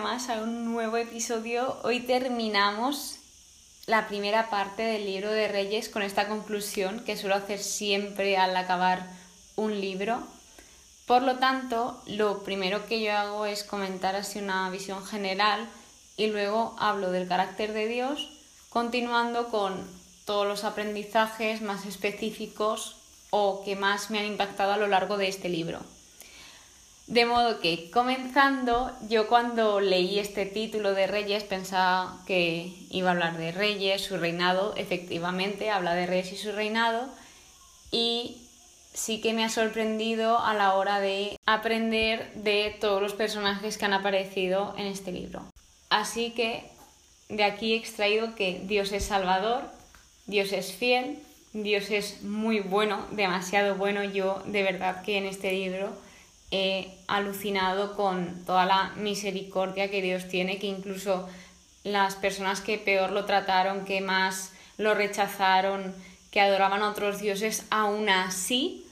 más a un nuevo episodio. Hoy terminamos la primera parte del libro de Reyes con esta conclusión que suelo hacer siempre al acabar un libro. Por lo tanto, lo primero que yo hago es comentar así una visión general y luego hablo del carácter de Dios, continuando con todos los aprendizajes más específicos o que más me han impactado a lo largo de este libro. De modo que, comenzando, yo cuando leí este título de Reyes pensaba que iba a hablar de Reyes, su reinado, efectivamente habla de Reyes y su reinado, y sí que me ha sorprendido a la hora de aprender de todos los personajes que han aparecido en este libro. Así que de aquí he extraído que Dios es salvador, Dios es fiel, Dios es muy bueno, demasiado bueno. Yo de verdad que en este libro he alucinado con toda la misericordia que Dios tiene, que incluso las personas que peor lo trataron, que más lo rechazaron, que adoraban a otros dioses, aún así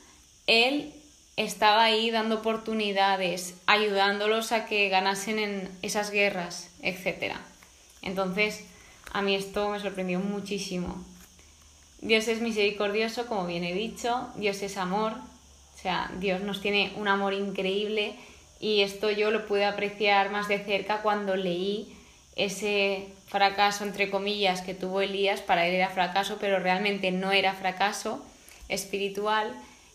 Él estaba ahí dando oportunidades, ayudándolos a que ganasen en esas guerras, etc. Entonces, a mí esto me sorprendió muchísimo. Dios es misericordioso, como bien he dicho, Dios es amor, sea, Dios nos tiene un amor increíble y esto yo lo pude apreciar más de cerca cuando leí ese fracaso, entre comillas, que tuvo Elías, para él era fracaso, pero realmente no era fracaso espiritual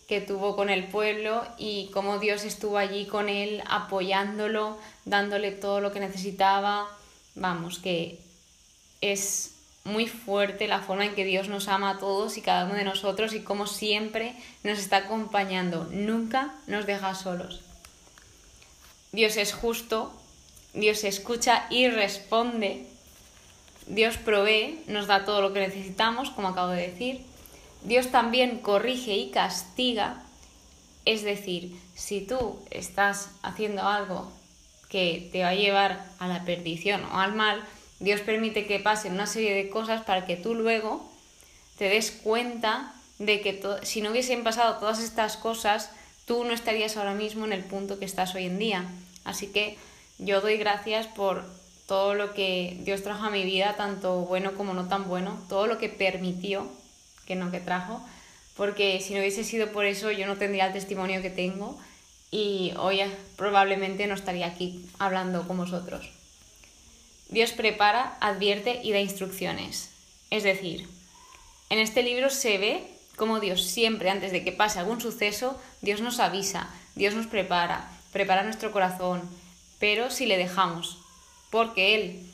que tuvo con el pueblo y cómo Dios estuvo allí con él apoyándolo, dándole todo lo que necesitaba. Vamos, que es muy fuerte la forma en que Dios nos ama a todos y cada uno de nosotros y como siempre nos está acompañando, nunca nos deja solos. Dios es justo, Dios escucha y responde, Dios provee, nos da todo lo que necesitamos, como acabo de decir, Dios también corrige y castiga, es decir, si tú estás haciendo algo que te va a llevar a la perdición o al mal, Dios permite que pasen una serie de cosas para que tú luego te des cuenta de que si no hubiesen pasado todas estas cosas, tú no estarías ahora mismo en el punto que estás hoy en día. Así que yo doy gracias por todo lo que Dios trajo a mi vida, tanto bueno como no tan bueno, todo lo que permitió, que no que trajo, porque si no hubiese sido por eso yo no tendría el testimonio que tengo y hoy probablemente no estaría aquí hablando con vosotros. Dios prepara, advierte y da instrucciones. Es decir, en este libro se ve cómo Dios siempre, antes de que pase algún suceso, Dios nos avisa, Dios nos prepara, prepara nuestro corazón, pero si le dejamos, porque Él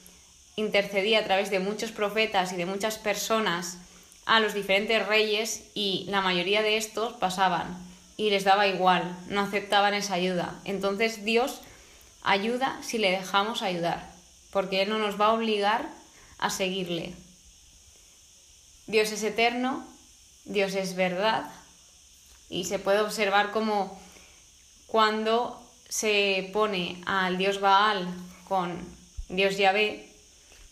intercedía a través de muchos profetas y de muchas personas a los diferentes reyes y la mayoría de estos pasaban y les daba igual, no aceptaban esa ayuda. Entonces Dios ayuda si le dejamos ayudar porque Él no nos va a obligar a seguirle. Dios es eterno, Dios es verdad, y se puede observar como cuando se pone al Dios Baal con Dios Yahvé,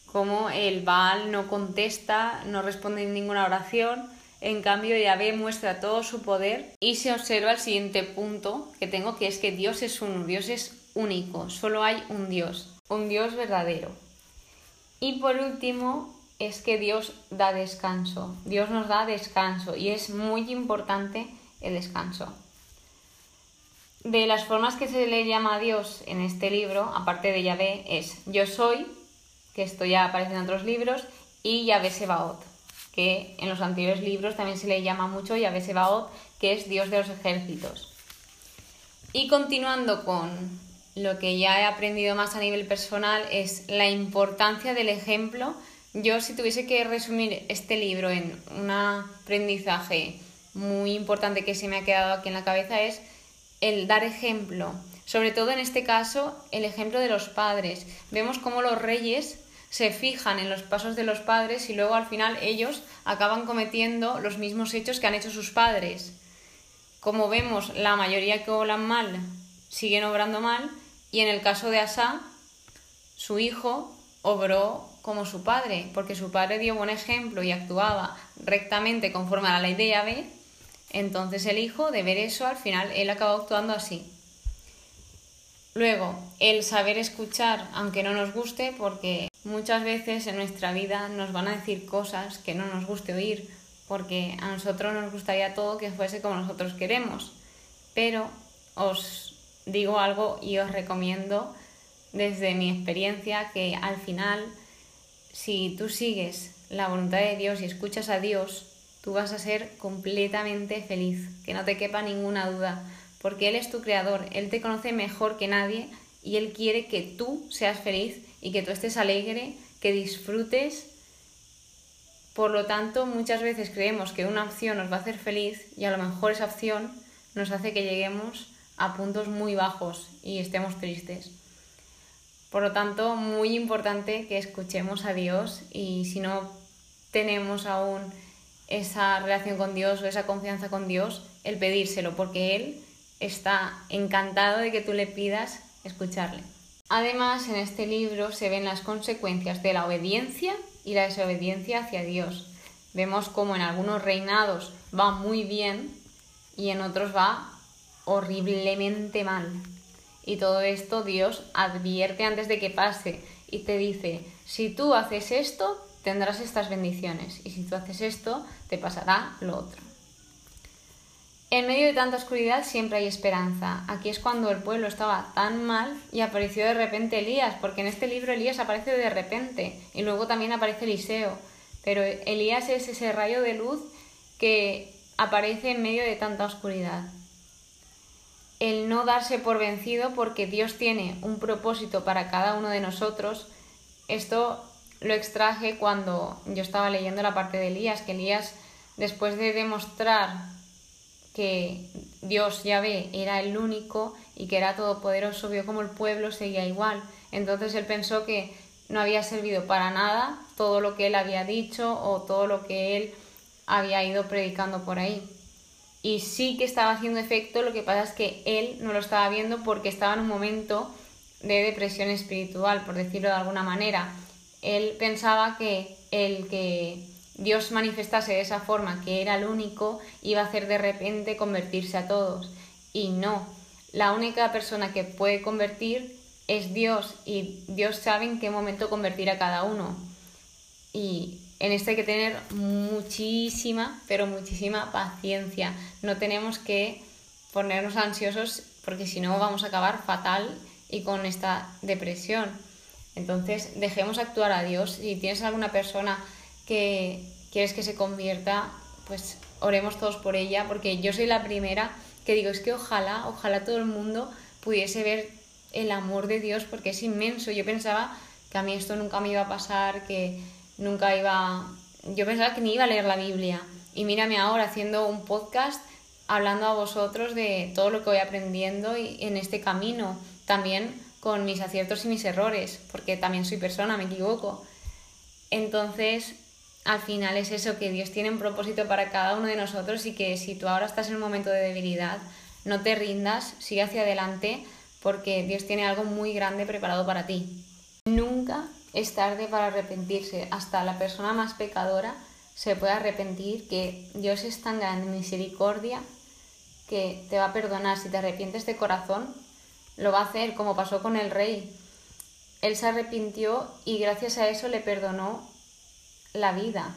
como el Baal no contesta, no responde en ninguna oración, en cambio Yahvé muestra todo su poder y se observa el siguiente punto que tengo, que es que Dios es uno, Dios es único, solo hay un Dios un Dios verdadero. Y por último, es que Dios da descanso. Dios nos da descanso y es muy importante el descanso. De las formas que se le llama a Dios en este libro, aparte de Yahvé, es yo soy, que esto ya aparece en otros libros, y Yahvé Sebaot, que en los anteriores libros también se le llama mucho Yahvé Sebaot, que es Dios de los ejércitos. Y continuando con lo que ya he aprendido más a nivel personal es la importancia del ejemplo. Yo si tuviese que resumir este libro en un aprendizaje muy importante que se me ha quedado aquí en la cabeza es el dar ejemplo. Sobre todo en este caso, el ejemplo de los padres. Vemos cómo los reyes se fijan en los pasos de los padres y luego al final ellos acaban cometiendo los mismos hechos que han hecho sus padres. Como vemos, la mayoría que obran mal siguen obrando mal y en el caso de Asa, su hijo obró como su padre, porque su padre dio buen ejemplo y actuaba rectamente conforme a la ley de Yahvé, entonces el hijo, de ver eso, al final él acabó actuando así. Luego, el saber escuchar, aunque no nos guste, porque muchas veces en nuestra vida nos van a decir cosas que no nos guste oír, porque a nosotros nos gustaría todo que fuese como nosotros queremos. Pero os digo algo y os recomiendo desde mi experiencia que al final, si tú sigues la voluntad de Dios y escuchas a Dios, tú vas a ser completamente feliz, que no te quepa ninguna duda porque Él es tu creador, Él te conoce mejor que nadie y Él quiere que tú seas feliz y que tú estés alegre, que disfrutes. Por lo tanto, muchas veces creemos que una opción nos va a hacer feliz y a lo mejor esa opción nos hace que lleguemos a puntos muy bajos y estemos tristes. Por lo tanto, muy importante que escuchemos a Dios y si no tenemos aún esa relación con Dios o esa confianza con Dios, el pedírselo, porque Él está encantado de que tú le pidas escucharle. Además, en este libro se ven las consecuencias de la obediencia y la desobediencia hacia Dios. Vemos cómo en algunos reinados va muy bien y en otros va horriblemente mal. Y todo esto Dios advierte antes de que pase y te dice, si tú haces esto, tendrás estas bendiciones y si tú haces esto, te pasará lo otro. En medio de tanta oscuridad siempre hay esperanza. Aquí es cuando el pueblo estaba tan mal y apareció de repente Elías, porque en este libro Elías aparece de repente y luego también aparece Eliseo. Pero Elías es ese rayo de luz que aparece en medio de tanta oscuridad. El no darse por vencido porque Dios tiene un propósito para cada uno de nosotros, esto lo extraje cuando yo estaba leyendo la parte de Elías, que Elías, después de demostrar que Dios Yahvé era el único y que era todopoderoso, vio como el pueblo seguía igual. Entonces él pensó que no había servido para nada todo lo que él había dicho o todo lo que él había ido predicando por ahí. Y sí que estaba haciendo efecto, lo que pasa es que él no lo estaba viendo porque estaba en un momento de depresión espiritual, por decirlo de alguna manera. Él pensaba que el que Dios manifestase de esa forma, que era el único, iba a hacer de repente convertirse a todos. Y no, la única persona que puede convertir es Dios y Dios sabe en qué momento convertir a cada uno. Y en esto hay que tener muchísima, pero muchísima paciencia. No tenemos que ponernos ansiosos porque si no vamos a acabar fatal y con esta depresión. Entonces, dejemos actuar a Dios. Si tienes alguna persona que quieres que se convierta, pues oremos todos por ella, porque yo soy la primera que digo, es que ojalá, ojalá todo el mundo pudiese ver el amor de Dios, porque es inmenso. Yo pensaba que a mí esto nunca me iba a pasar, que nunca iba... Yo pensaba que ni iba a leer la Biblia. Y mírame ahora haciendo un podcast hablando a vosotros de todo lo que voy aprendiendo y en este camino, también con mis aciertos y mis errores, porque también soy persona, me equivoco. Entonces, al final es eso, que Dios tiene un propósito para cada uno de nosotros y que si tú ahora estás en un momento de debilidad, no te rindas, sigue hacia adelante porque Dios tiene algo muy grande preparado para ti. Nunca es tarde para arrepentirse, hasta la persona más pecadora se puede arrepentir, que Dios es tan grande en misericordia que te va a perdonar. Si te arrepientes de corazón, lo va a hacer como pasó con el rey. Él se arrepintió y gracias a eso le perdonó la vida.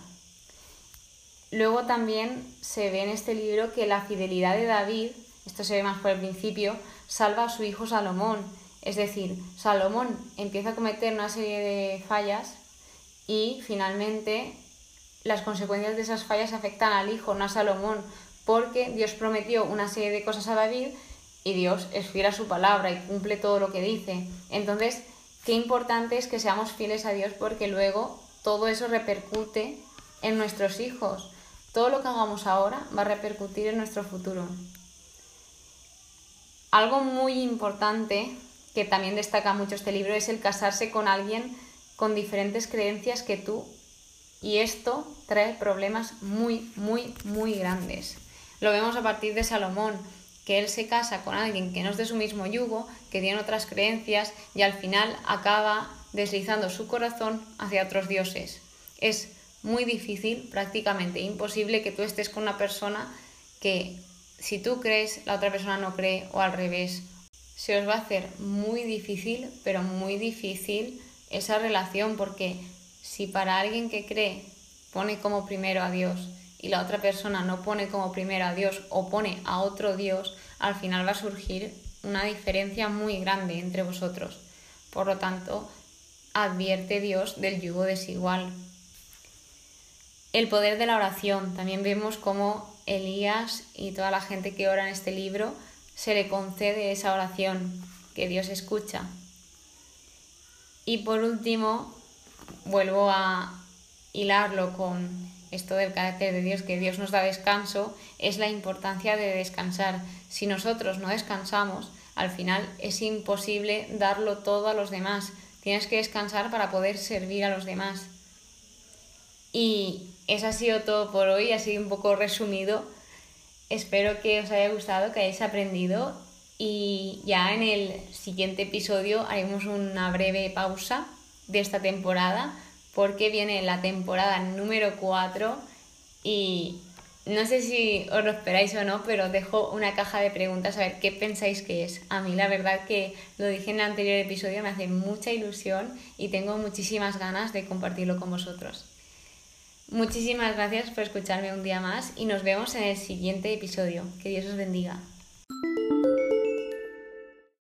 Luego también se ve en este libro que la fidelidad de David, esto se ve más por el principio, salva a su hijo Salomón. Es decir, Salomón empieza a cometer una serie de fallas y finalmente las consecuencias de esas fallas afectan al hijo, no a Salomón, porque Dios prometió una serie de cosas a David y Dios es fiel a su palabra y cumple todo lo que dice. Entonces, qué importante es que seamos fieles a Dios porque luego todo eso repercute en nuestros hijos. Todo lo que hagamos ahora va a repercutir en nuestro futuro. Algo muy importante que también destaca mucho este libro es el casarse con alguien con diferentes creencias que tú. Y esto trae problemas muy, muy, muy grandes. Lo vemos a partir de Salomón, que él se casa con alguien que no es de su mismo yugo, que tiene otras creencias y al final acaba deslizando su corazón hacia otros dioses. Es muy difícil, prácticamente imposible que tú estés con una persona que si tú crees, la otra persona no cree o al revés. Se os va a hacer muy difícil, pero muy difícil esa relación, porque si para alguien que cree pone como primero a Dios y la otra persona no pone como primero a Dios o pone a otro Dios, al final va a surgir una diferencia muy grande entre vosotros. Por lo tanto, advierte Dios del yugo desigual. El poder de la oración. También vemos cómo Elías y toda la gente que ora en este libro se le concede esa oración que Dios escucha. Y por último, vuelvo a hilarlo con esto del carácter de Dios, que Dios nos da descanso, es la importancia de descansar. Si nosotros no descansamos, al final es imposible darlo todo a los demás. Tienes que descansar para poder servir a los demás. Y eso ha sido todo por hoy, ha sido un poco resumido. Espero que os haya gustado, que hayáis aprendido y ya en el siguiente episodio haremos una breve pausa de esta temporada porque viene la temporada número 4 y no sé si os lo esperáis o no, pero dejo una caja de preguntas a ver qué pensáis que es. A mí la verdad que lo dije en el anterior episodio, me hace mucha ilusión y tengo muchísimas ganas de compartirlo con vosotros. Muchísimas gracias por escucharme un día más y nos vemos en el siguiente episodio. Que Dios os bendiga.